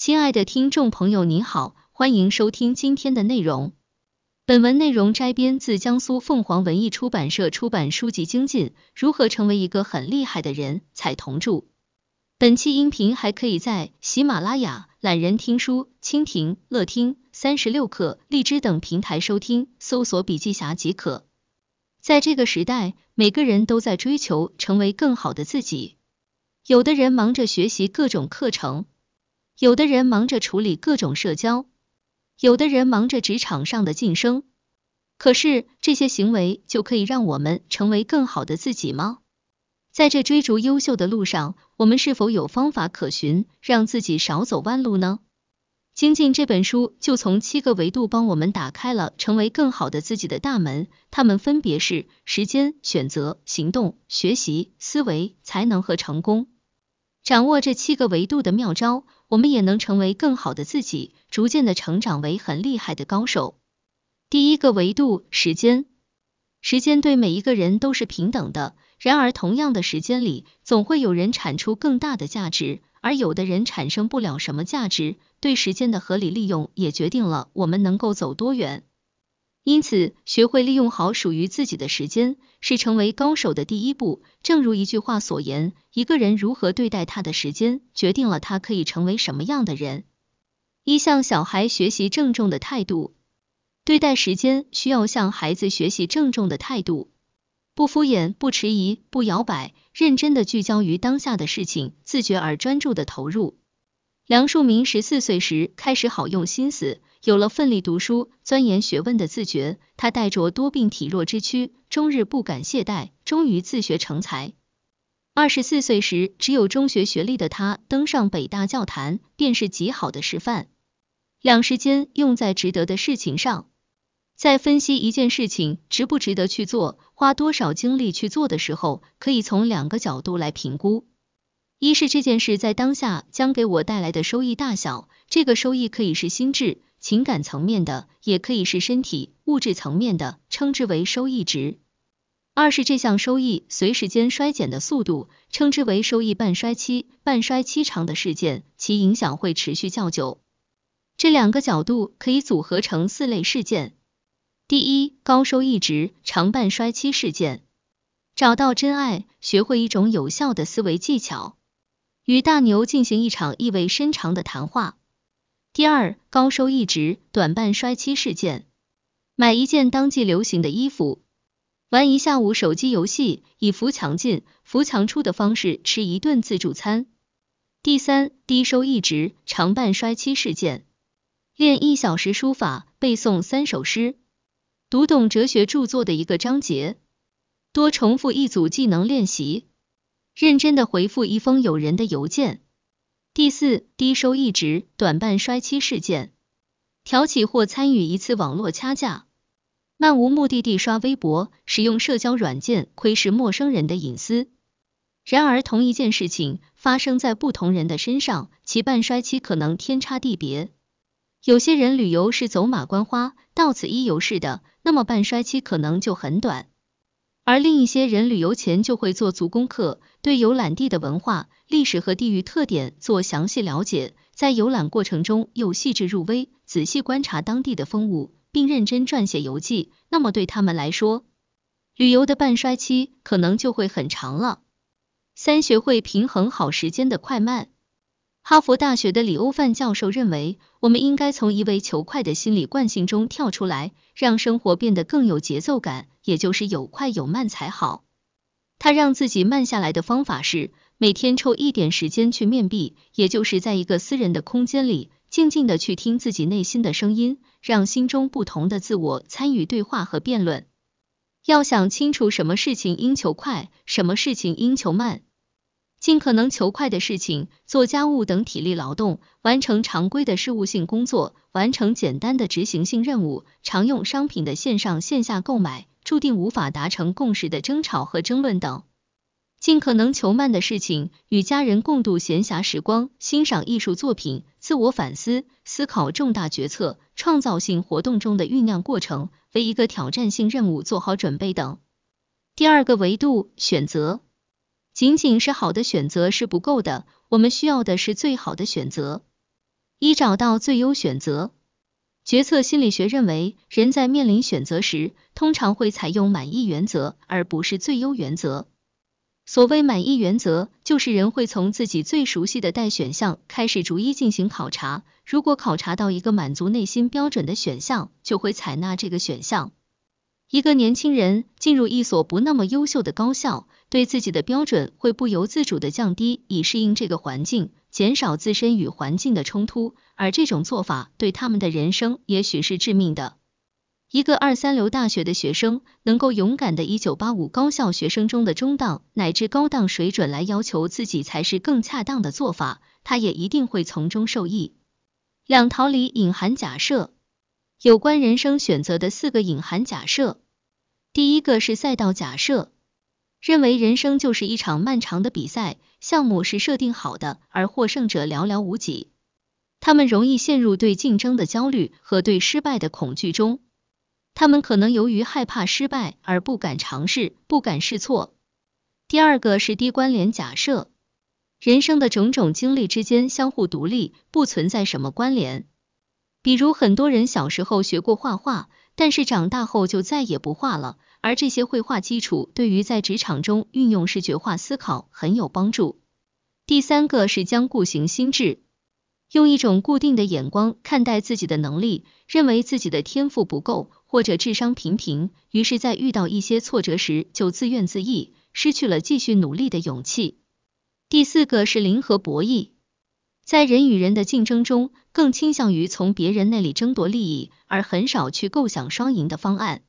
亲爱的听众朋友，您好，欢迎收听今天的内容。本文内容摘编自江苏凤凰文艺出版社出版书籍精进《如何成为一个很厉害的人》，彩童著。本期音频还可以在喜马拉雅、懒人听书、蜻蜓、乐听、三十六课、荔枝等平台收听，搜索笔记侠即可。在这个时代，每个人都在追求成为更好的自己，有的人忙着学习各种课程。有的人忙着处理各种社交，有的人忙着职场上的晋升。可是这些行为就可以让我们成为更好的自己吗？在这追逐优秀的路上，我们是否有方法可循，让自己少走弯路呢？精进这本书就从七个维度帮我们打开了成为更好的自己的大门，它们分别是时间、选择、行动、学习、思维、才能和成功。掌握这七个维度的妙招，我们也能成为更好的自己，逐渐的成长为很厉害的高手。第一个维度，时间。时间对每一个人都是平等的，然而同样的时间里，总会有人产出更大的价值，而有的人产生不了什么价值。对时间的合理利用，也决定了我们能够走多远。因此，学会利用好属于自己的时间，是成为高手的第一步。正如一句话所言，一个人如何对待他的时间，决定了他可以成为什么样的人。一向小孩学习郑重的态度，对待时间需要向孩子学习郑重的态度，不敷衍，不迟疑，不摇摆，认真的聚焦于当下的事情，自觉而专注的投入。梁漱溟十四岁时开始好用心思。有了奋力读书、钻研学问的自觉，他带着多病体弱之躯，终日不敢懈怠，终于自学成才。二十四岁时，只有中学学历的他登上北大教坛，便是极好的示范。两时间用在值得的事情上，在分析一件事情值不值得去做，花多少精力去做的时候，可以从两个角度来评估：一是这件事在当下将给我带来的收益大小，这个收益可以是心智。情感层面的，也可以是身体物质层面的，称之为收益值。二是这项收益随时间衰减的速度，称之为收益半衰期。半衰期长的事件，其影响会持续较久。这两个角度可以组合成四类事件。第一，高收益值长半衰期事件。找到真爱，学会一种有效的思维技巧，与大牛进行一场意味深长的谈话。第二，高收益值短半衰期事件，买一件当季流行的衣服，玩一下午手机游戏，以扶强进、扶强出的方式吃一顿自助餐。第三，低收益值长半衰期事件，练一小时书法，背诵三首诗，读懂哲学著作的一个章节，多重复一组技能练习，认真的回复一封友人的邮件。第四，低收益值短半衰期事件，挑起或参与一次网络掐架，漫无目的地刷微博，使用社交软件窥视陌生人的隐私。然而，同一件事情发生在不同人的身上，其半衰期可能天差地别。有些人旅游是走马观花，到此一游式的，那么半衰期可能就很短。而另一些人旅游前就会做足功课，对游览地的文化、历史和地域特点做详细了解，在游览过程中又细致入微，仔细观察当地的风物，并认真撰写游记，那么对他们来说，旅游的半衰期可能就会很长了。三、学会平衡好时间的快慢。哈佛大学的李欧范教授认为，我们应该从一味求快的心理惯性中跳出来，让生活变得更有节奏感，也就是有快有慢才好。他让自己慢下来的方法是，每天抽一点时间去面壁，也就是在一个私人的空间里，静静的去听自己内心的声音，让心中不同的自我参与对话和辩论。要想清楚什么事情应求快，什么事情应求慢。尽可能求快的事情，做家务等体力劳动，完成常规的事务性工作，完成简单的执行性任务，常用商品的线上线下购买，注定无法达成共识的争吵和争论等。尽可能求慢的事情，与家人共度闲暇时光，欣赏艺术作品，自我反思，思考重大决策，创造性活动中的酝酿过程，为一个挑战性任务做好准备等。第二个维度，选择。仅仅是好的选择是不够的，我们需要的是最好的选择。一找到最优选择。决策心理学认为，人在面临选择时，通常会采用满意原则，而不是最优原则。所谓满意原则，就是人会从自己最熟悉的待选项开始逐一进行考察，如果考察到一个满足内心标准的选项，就会采纳这个选项。一个年轻人进入一所不那么优秀的高校，对自己的标准会不由自主的降低，以适应这个环境，减少自身与环境的冲突，而这种做法对他们的人生也许是致命的。一个二三流大学的学生，能够勇敢的以九八五高校学生中的中档乃至高档水准来要求自己才是更恰当的做法，他也一定会从中受益。两逃离隐含假设，有关人生选择的四个隐含假设。第一个是赛道假设，认为人生就是一场漫长的比赛，项目是设定好的，而获胜者寥寥无几。他们容易陷入对竞争的焦虑和对失败的恐惧中。他们可能由于害怕失败而不敢尝试，不敢试错。第二个是低关联假设，人生的种种经历之间相互独立，不存在什么关联。比如很多人小时候学过画画，但是长大后就再也不画了，而这些绘画基础对于在职场中运用视觉化思考很有帮助。第三个是将固型心智。用一种固定的眼光看待自己的能力，认为自己的天赋不够或者智商平平，于是，在遇到一些挫折时就自怨自艾，失去了继续努力的勇气。第四个是零和博弈，在人与人的竞争中，更倾向于从别人那里争夺利益，而很少去构想双赢的方案。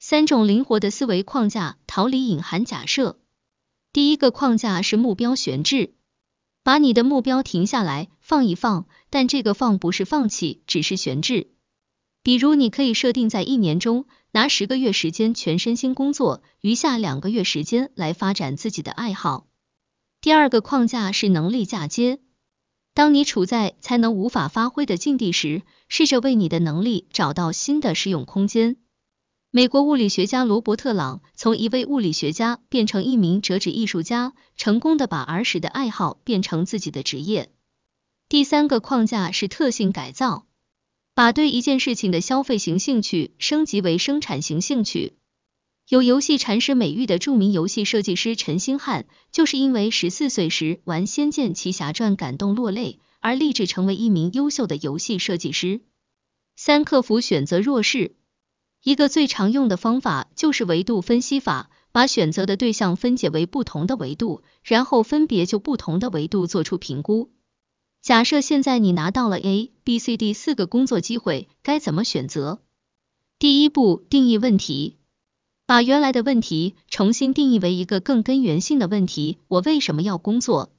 三种灵活的思维框架，逃离隐含假设。第一个框架是目标悬置。把你的目标停下来，放一放，但这个放不是放弃，只是悬置。比如，你可以设定在一年中拿十个月时间全身心工作，余下两个月时间来发展自己的爱好。第二个框架是能力嫁接。当你处在才能无法发挥的境地时，试着为你的能力找到新的适用空间。美国物理学家罗伯特·朗从一位物理学家变成一名折纸艺术家，成功的把儿时的爱好变成自己的职业。第三个框架是特性改造，把对一件事情的消费型兴趣升级为生产型兴趣。有游戏禅师美誉的著名游戏设计师陈星汉，就是因为十四岁时玩《仙剑奇侠传》感动落泪，而立志成为一名优秀的游戏设计师。三、克服选择弱势。一个最常用的方法就是维度分析法，把选择的对象分解为不同的维度，然后分别就不同的维度做出评估。假设现在你拿到了 A、B、C、D 四个工作机会，该怎么选择？第一步，定义问题，把原来的问题重新定义为一个更根源性的问题：我为什么要工作？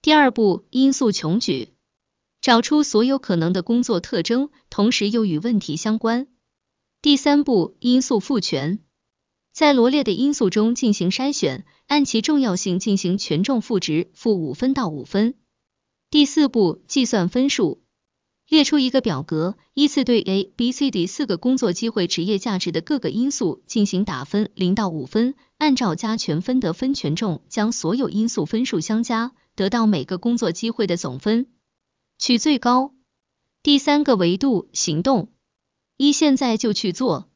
第二步，因素穷举，找出所有可能的工作特征，同时又与问题相关。第三步，因素赋权，在罗列的因素中进行筛选，按其重要性进行权重赋值，负五分到五分。第四步，计算分数，列出一个表格，依次对 A、B、C、D 四个工作机会职业价值的各个因素进行打分，零到五分，按照加权分得分权重，将所有因素分数相加，得到每个工作机会的总分，取最高。第三个维度，行动。一现在就去做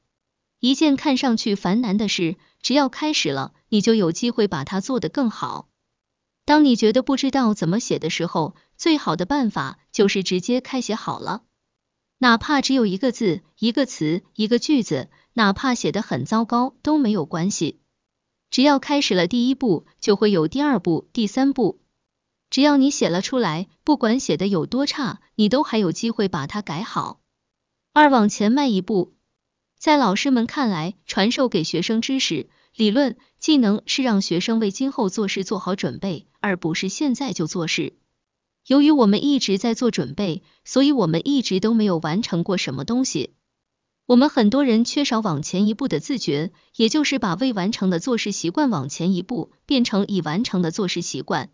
一件看上去繁难的事，只要开始了，你就有机会把它做得更好。当你觉得不知道怎么写的时候，最好的办法就是直接开写好了，哪怕只有一个字、一个词、一个句子，哪怕写的很糟糕都没有关系。只要开始了第一步，就会有第二步、第三步。只要你写了出来，不管写的有多差，你都还有机会把它改好。二往前迈一步，在老师们看来，传授给学生知识、理论、技能是让学生为今后做事做好准备，而不是现在就做事。由于我们一直在做准备，所以我们一直都没有完成过什么东西。我们很多人缺少往前一步的自觉，也就是把未完成的做事习惯往前一步变成已完成的做事习惯。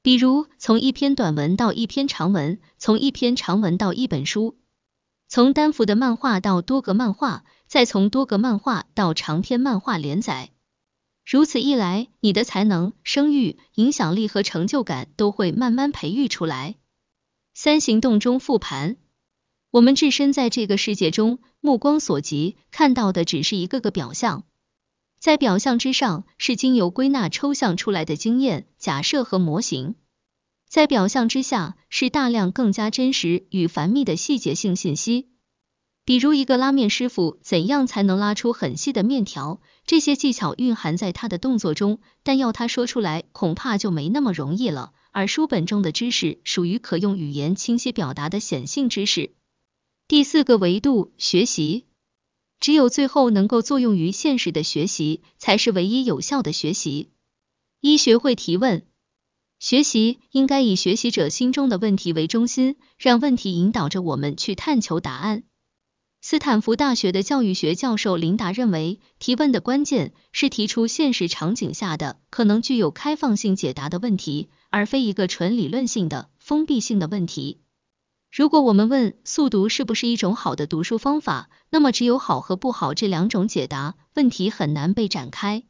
比如，从一篇短文到一篇长文，从一篇长文到一本书。从单幅的漫画到多个漫画，再从多个漫画到长篇漫画连载，如此一来，你的才能、声誉、影响力和成就感都会慢慢培育出来。三行动中复盘，我们置身在这个世界中，目光所及看到的只是一个个表象，在表象之上是经由归纳抽象出来的经验、假设和模型，在表象之下是大量更加真实与繁密的细节性信息。比如一个拉面师傅怎样才能拉出很细的面条，这些技巧蕴含在他的动作中，但要他说出来，恐怕就没那么容易了。而书本中的知识属于可用语言清晰表达的显性知识。第四个维度，学习，只有最后能够作用于现实的学习，才是唯一有效的学习。一学会提问，学习应该以学习者心中的问题为中心，让问题引导着我们去探求答案。斯坦福大学的教育学教授琳达认为，提问的关键是提出现实场景下的可能具有开放性解答的问题，而非一个纯理论性的封闭性的问题。如果我们问速读是不是一种好的读书方法，那么只有好和不好这两种解答，问题很难被展开。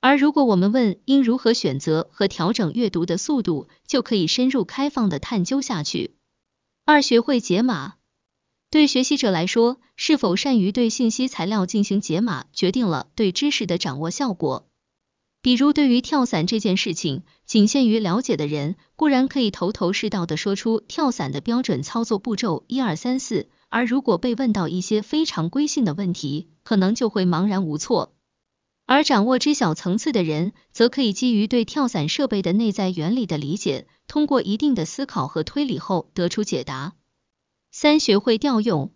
而如果我们问应如何选择和调整阅读的速度，就可以深入开放的探究下去。二、学会解码。对学习者来说，是否善于对信息材料进行解码，决定了对知识的掌握效果。比如，对于跳伞这件事情，仅限于了解的人固然可以头头是道的说出跳伞的标准操作步骤一二三四，而如果被问到一些非常规性的问题，可能就会茫然无措。而掌握知晓层次的人，则可以基于对跳伞设备的内在原理的理解，通过一定的思考和推理后得出解答。三、学会调用。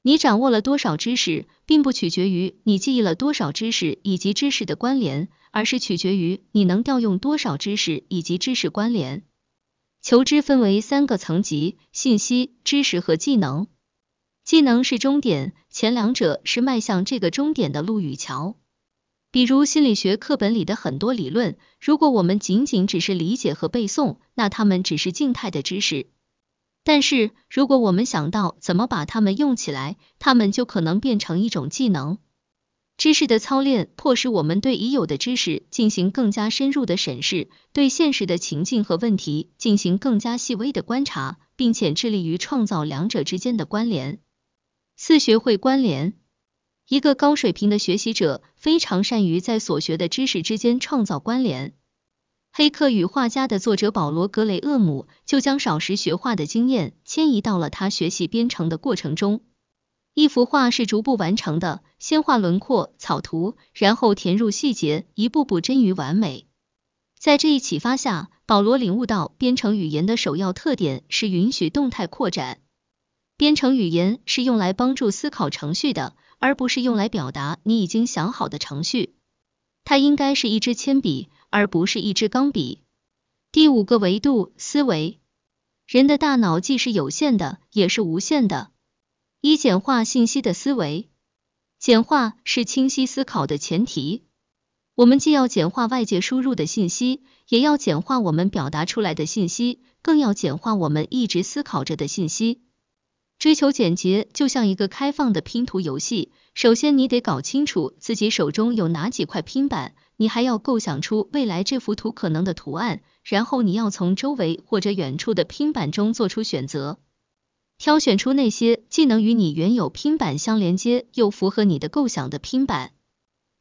你掌握了多少知识，并不取决于你记忆了多少知识以及知识的关联，而是取决于你能调用多少知识以及知识关联。求知分为三个层级：信息、知识和技能。技能是终点，前两者是迈向这个终点的路与桥。比如心理学课本里的很多理论，如果我们仅仅只是理解和背诵，那它们只是静态的知识。但是，如果我们想到怎么把它们用起来，它们就可能变成一种技能。知识的操练迫使我们对已有的知识进行更加深入的审视，对现实的情境和问题进行更加细微的观察，并且致力于创造两者之间的关联。四、学会关联。一个高水平的学习者非常善于在所学的知识之间创造关联。《黑客与画家》的作者保罗·格雷厄姆就将少时学画的经验迁移到了他学习编程的过程中。一幅画是逐步完成的，先画轮廓、草图，然后填入细节，一步步臻于完美。在这一启发下，保罗领悟到编程语言的首要特点是允许动态扩展。编程语言是用来帮助思考程序的，而不是用来表达你已经想好的程序。它应该是一支铅笔。而不是一支钢笔。第五个维度，思维。人的大脑既是有限的，也是无限的。一、简化信息的思维。简化是清晰思考的前提。我们既要简化外界输入的信息，也要简化我们表达出来的信息，更要简化我们一直思考着的信息。追求简洁，就像一个开放的拼图游戏。首先，你得搞清楚自己手中有哪几块拼板。你还要构想出未来这幅图可能的图案，然后你要从周围或者远处的拼板中做出选择，挑选出那些既能与你原有拼板相连接，又符合你的构想的拼板。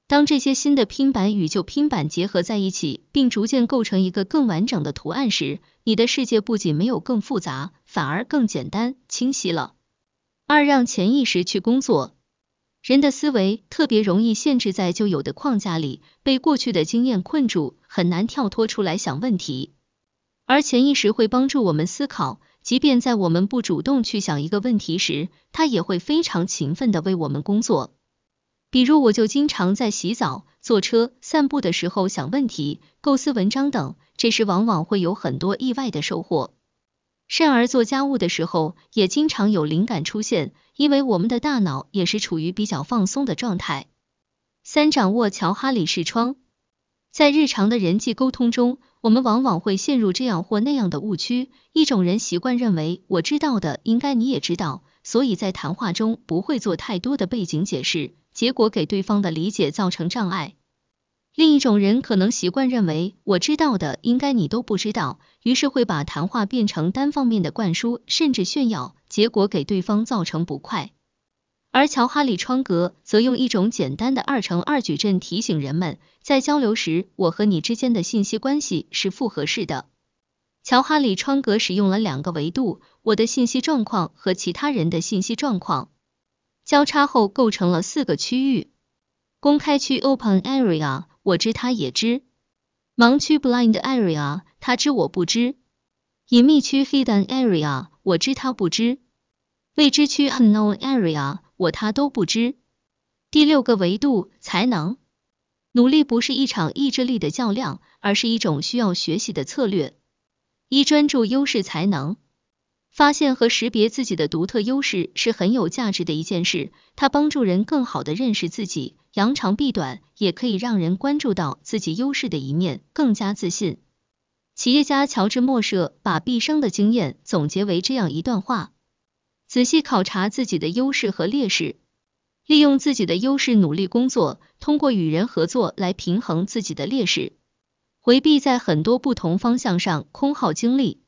当这些新的拼板与旧拼板结合在一起，并逐渐构成一个更完整的图案时，你的世界不仅没有更复杂，反而更简单清晰了。二，让潜意识去工作。人的思维特别容易限制在旧有的框架里，被过去的经验困住，很难跳脱出来想问题。而潜意识会帮助我们思考，即便在我们不主动去想一个问题时，它也会非常勤奋的为我们工作。比如，我就经常在洗澡、坐车、散步的时候想问题、构思文章等，这时往往会有很多意外的收获。甚而做家务的时候，也经常有灵感出现，因为我们的大脑也是处于比较放松的状态。三、掌握乔哈里视窗。在日常的人际沟通中，我们往往会陷入这样或那样的误区。一种人习惯认为，我知道的应该你也知道，所以在谈话中不会做太多的背景解释，结果给对方的理解造成障碍。另一种人可能习惯认为，我知道的应该你都不知道，于是会把谈话变成单方面的灌输，甚至炫耀，结果给对方造成不快。而乔哈里窗格则用一种简单的二乘二矩阵提醒人们，在交流时，我和你之间的信息关系是复合式的。乔哈里窗格使用了两个维度，我的信息状况和其他人的信息状况，交叉后构成了四个区域：公开区 （open area），我知他也知；盲区 （blind area），他知我不知；隐秘区 （hidden area），我知他不知；未知区 （unknown area）。我他都不知。第六个维度，才能。努力不是一场意志力的较量，而是一种需要学习的策略。一专注优势才能。发现和识别自己的独特优势是很有价值的一件事，它帮助人更好的认识自己，扬长避短，也可以让人关注到自己优势的一面，更加自信。企业家乔治莫舍把毕生的经验总结为这样一段话。仔细考察自己的优势和劣势，利用自己的优势努力工作，通过与人合作来平衡自己的劣势，回避在很多不同方向上空耗精力，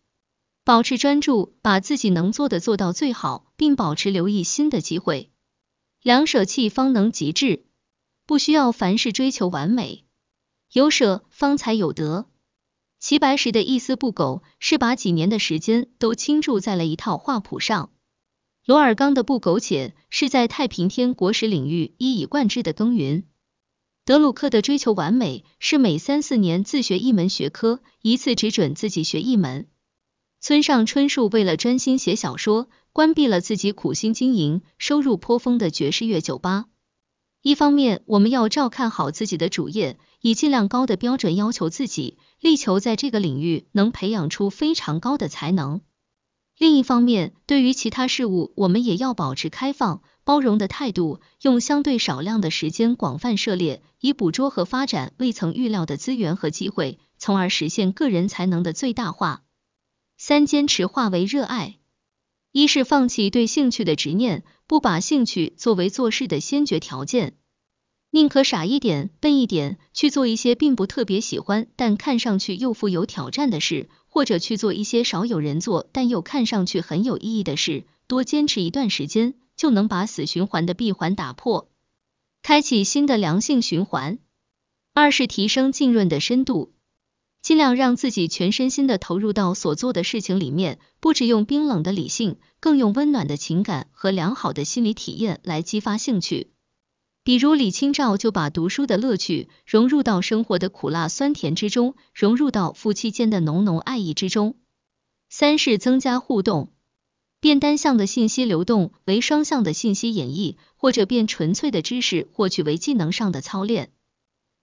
保持专注，把自己能做的做到最好，并保持留意新的机会。两舍弃方能极致，不需要凡事追求完美，有舍方才有得。齐白石的一丝不苟，是把几年的时间都倾注在了一套画谱上。罗尔刚的不苟且是在太平天国史领域一以贯之的耕耘。德鲁克的追求完美是每三四年自学一门学科，一次只准自己学一门。村上春树为了专心写小说，关闭了自己苦心经营、收入颇丰的爵士乐酒吧。一方面，我们要照看好自己的主业，以尽量高的标准要求自己，力求在这个领域能培养出非常高的才能。另一方面，对于其他事物，我们也要保持开放、包容的态度，用相对少量的时间广泛涉猎，以捕捉和发展未曾预料的资源和机会，从而实现个人才能的最大化。三、坚持化为热爱。一是放弃对兴趣的执念，不把兴趣作为做事的先决条件，宁可傻一点、笨一点，去做一些并不特别喜欢，但看上去又富有挑战的事。或者去做一些少有人做但又看上去很有意义的事，多坚持一段时间，就能把死循环的闭环打破，开启新的良性循环。二是提升浸润的深度，尽量让自己全身心的投入到所做的事情里面，不只用冰冷的理性，更用温暖的情感和良好的心理体验来激发兴趣。比如李清照就把读书的乐趣融入到生活的苦辣酸甜之中，融入到夫妻间的浓浓爱意之中。三是增加互动，变单向的信息流动为双向的信息演绎，或者变纯粹的知识获取为技能上的操练。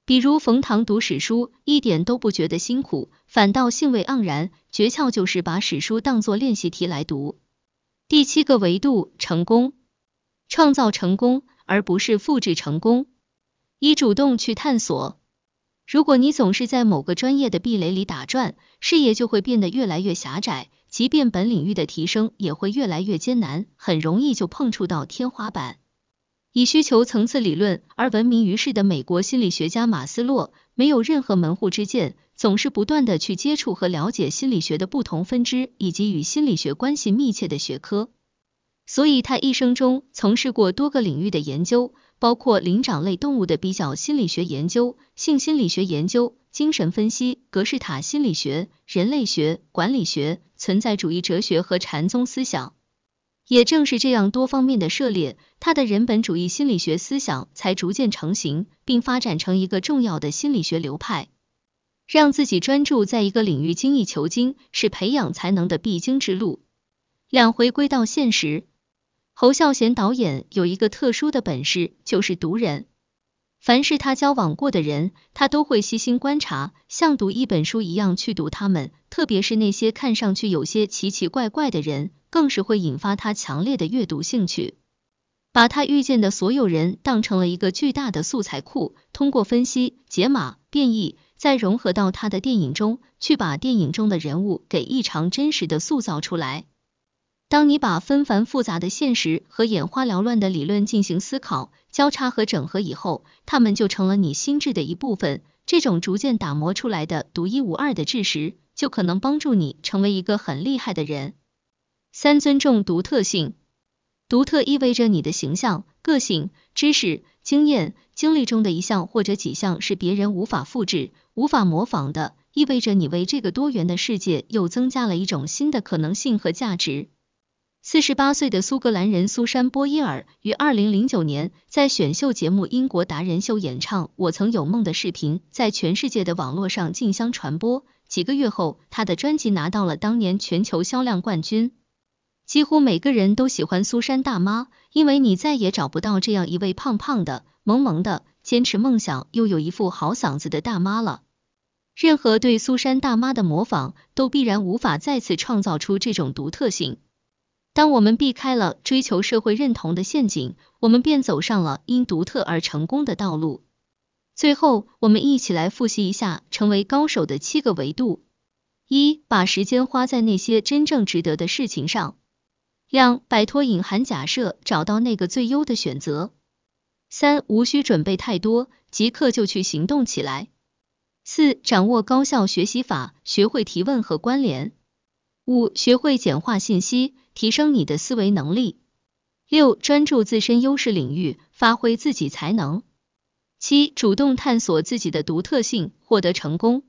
比如冯唐读史书一点都不觉得辛苦，反倒兴味盎然。诀窍就是把史书当作练习题来读。第七个维度，成功，创造成功。而不是复制成功，一主动去探索。如果你总是在某个专业的壁垒里打转，视野就会变得越来越狭窄，即便本领域的提升也会越来越艰难，很容易就碰触到天花板。以需求层次理论而闻名于世的美国心理学家马斯洛，没有任何门户之见，总是不断的去接触和了解心理学的不同分支，以及与心理学关系密切的学科。所以，他一生中从事过多个领域的研究，包括灵长类动物的比较心理学研究、性心理学研究、精神分析、格式塔心理学、人类学、管理学、存在主义哲学和禅宗思想。也正是这样多方面的涉猎，他的人本主义心理学思想才逐渐成型，并发展成一个重要的心理学流派。让自己专注在一个领域精益求精，是培养才能的必经之路。两回归到现实。侯孝贤导演有一个特殊的本事，就是读人。凡是他交往过的人，他都会细心观察，像读一本书一样去读他们。特别是那些看上去有些奇奇怪怪的人，更是会引发他强烈的阅读兴趣。把他遇见的所有人当成了一个巨大的素材库，通过分析、解码、变异，再融合到他的电影中，去把电影中的人物给异常真实的塑造出来。当你把纷繁复杂的现实和眼花缭乱的理论进行思考，交叉和整合以后，他们就成了你心智的一部分。这种逐渐打磨出来的独一无二的智识，就可能帮助你成为一个很厉害的人。三、尊重独特性。独特意味着你的形象、个性、知识、经验、经历中的一项或者几项是别人无法复制、无法模仿的，意味着你为这个多元的世界又增加了一种新的可能性和价值。四十八岁的苏格兰人苏珊·波伊尔于二零零九年在选秀节目《英国达人秀》演唱《我曾有梦》的视频，在全世界的网络上竞相传播。几个月后，他的专辑拿到了当年全球销量冠军。几乎每个人都喜欢苏珊大妈，因为你再也找不到这样一位胖胖的、萌萌的、坚持梦想又有一副好嗓子的大妈了。任何对苏珊大妈的模仿，都必然无法再次创造出这种独特性。当我们避开了追求社会认同的陷阱，我们便走上了因独特而成功的道路。最后，我们一起来复习一下成为高手的七个维度：一、把时间花在那些真正值得的事情上。两、摆脱隐含假设，找到那个最优的选择。三、无需准备太多，即刻就去行动起来。四、掌握高效学习法，学会提问和关联。五、学会简化信息，提升你的思维能力。六、专注自身优势领域，发挥自己才能。七、主动探索自己的独特性，获得成功。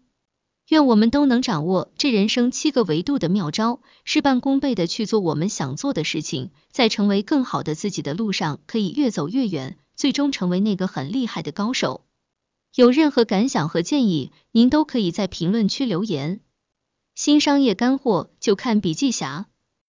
愿我们都能掌握这人生七个维度的妙招，事半功倍的去做我们想做的事情，在成为更好的自己的路上，可以越走越远，最终成为那个很厉害的高手。有任何感想和建议，您都可以在评论区留言。新商业干货就看笔记侠。